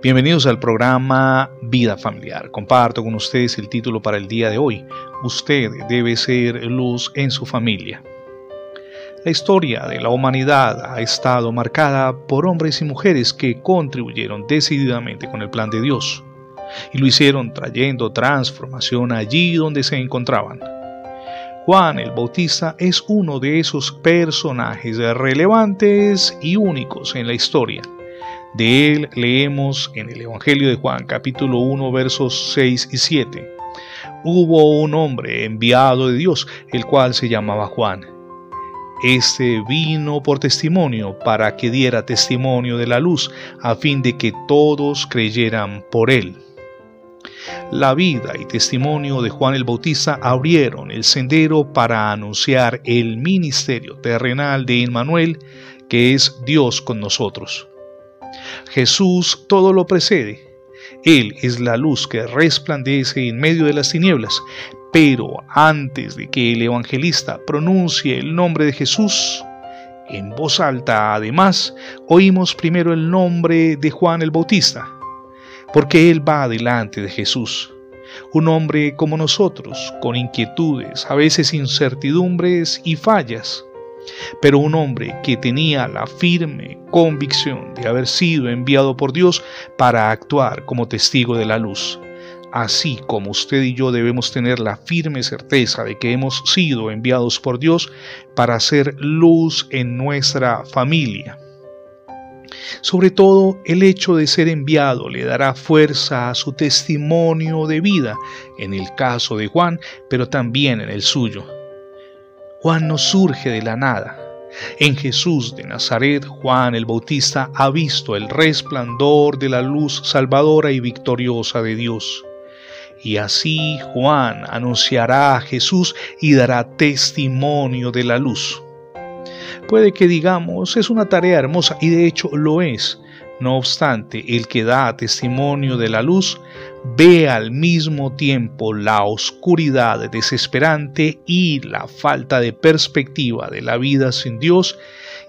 Bienvenidos al programa Vida Familiar. Comparto con ustedes el título para el día de hoy. Usted debe ser luz en su familia. La historia de la humanidad ha estado marcada por hombres y mujeres que contribuyeron decididamente con el plan de Dios y lo hicieron trayendo transformación allí donde se encontraban. Juan el Bautista es uno de esos personajes relevantes y únicos en la historia de él leemos en el Evangelio de Juan capítulo 1 versos 6 y 7. Hubo un hombre enviado de Dios, el cual se llamaba Juan. Este vino por testimonio para que diera testimonio de la luz, a fin de que todos creyeran por él. La vida y testimonio de Juan el Bautista abrieron el sendero para anunciar el ministerio terrenal de Emmanuel, que es Dios con nosotros. Jesús todo lo precede. Él es la luz que resplandece en medio de las tinieblas, pero antes de que el evangelista pronuncie el nombre de Jesús, en voz alta además, oímos primero el nombre de Juan el Bautista, porque él va delante de Jesús. Un hombre como nosotros, con inquietudes, a veces incertidumbres y fallas, pero un hombre que tenía la firme convicción de haber sido enviado por Dios para actuar como testigo de la luz. Así como usted y yo debemos tener la firme certeza de que hemos sido enviados por Dios para hacer luz en nuestra familia. Sobre todo, el hecho de ser enviado le dará fuerza a su testimonio de vida, en el caso de Juan, pero también en el suyo. Juan no surge de la nada. En Jesús de Nazaret, Juan el Bautista ha visto el resplandor de la luz salvadora y victoriosa de Dios. Y así Juan anunciará a Jesús y dará testimonio de la luz. Puede que digamos, es una tarea hermosa y de hecho lo es, no obstante, el que da testimonio de la luz ve al mismo tiempo la oscuridad desesperante y la falta de perspectiva de la vida sin Dios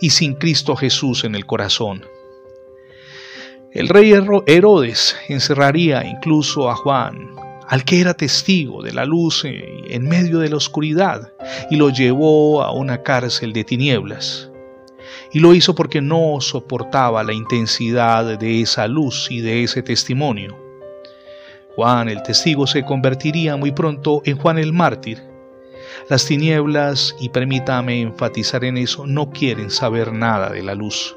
y sin Cristo Jesús en el corazón. El rey Herodes encerraría incluso a Juan, al que era testigo de la luz en medio de la oscuridad, y lo llevó a una cárcel de tinieblas y lo hizo porque no soportaba la intensidad de esa luz y de ese testimonio. Juan el testigo se convertiría muy pronto en Juan el mártir. Las tinieblas, y permítame enfatizar en eso, no quieren saber nada de la luz.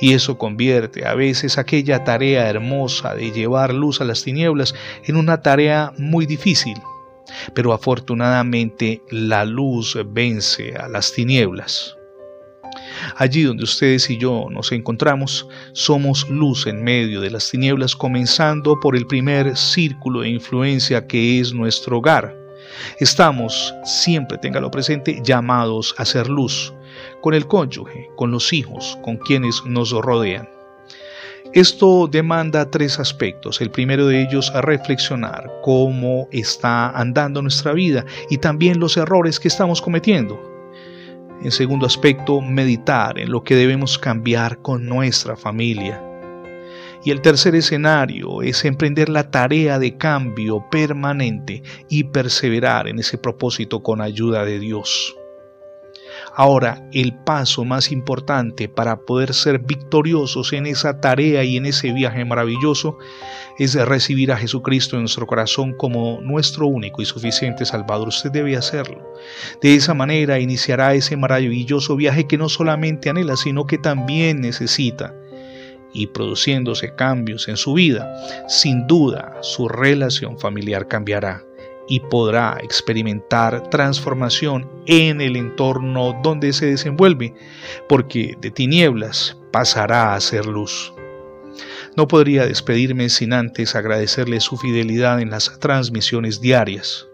Y eso convierte a veces aquella tarea hermosa de llevar luz a las tinieblas en una tarea muy difícil. Pero afortunadamente la luz vence a las tinieblas. Allí donde ustedes y yo nos encontramos, somos luz en medio de las tinieblas, comenzando por el primer círculo de influencia que es nuestro hogar. Estamos, siempre téngalo presente, llamados a ser luz, con el cónyuge, con los hijos, con quienes nos rodean. Esto demanda tres aspectos. El primero de ellos, a reflexionar cómo está andando nuestra vida y también los errores que estamos cometiendo. En segundo aspecto, meditar en lo que debemos cambiar con nuestra familia. Y el tercer escenario es emprender la tarea de cambio permanente y perseverar en ese propósito con ayuda de Dios. Ahora, el paso más importante para poder ser victoriosos en esa tarea y en ese viaje maravilloso es recibir a Jesucristo en nuestro corazón como nuestro único y suficiente Salvador. Usted debe hacerlo. De esa manera iniciará ese maravilloso viaje que no solamente anhela, sino que también necesita. Y produciéndose cambios en su vida, sin duda su relación familiar cambiará y podrá experimentar transformación en el entorno donde se desenvuelve, porque de tinieblas pasará a ser luz. No podría despedirme sin antes agradecerle su fidelidad en las transmisiones diarias.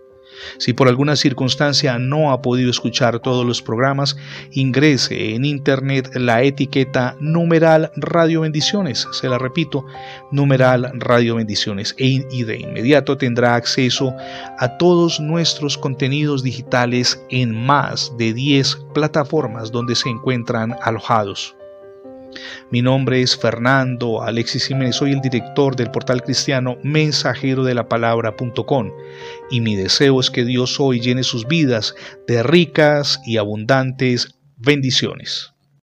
Si por alguna circunstancia no ha podido escuchar todos los programas, ingrese en internet la etiqueta numeral Radio Bendiciones. Se la repito, numeral Radio Bendiciones. E y de inmediato tendrá acceso a todos nuestros contenidos digitales en más de 10 plataformas donde se encuentran alojados. Mi nombre es Fernando Alexis Jiménez, soy el director del portal cristiano mensajero de la palabra.com y mi deseo es que Dios hoy llene sus vidas de ricas y abundantes bendiciones.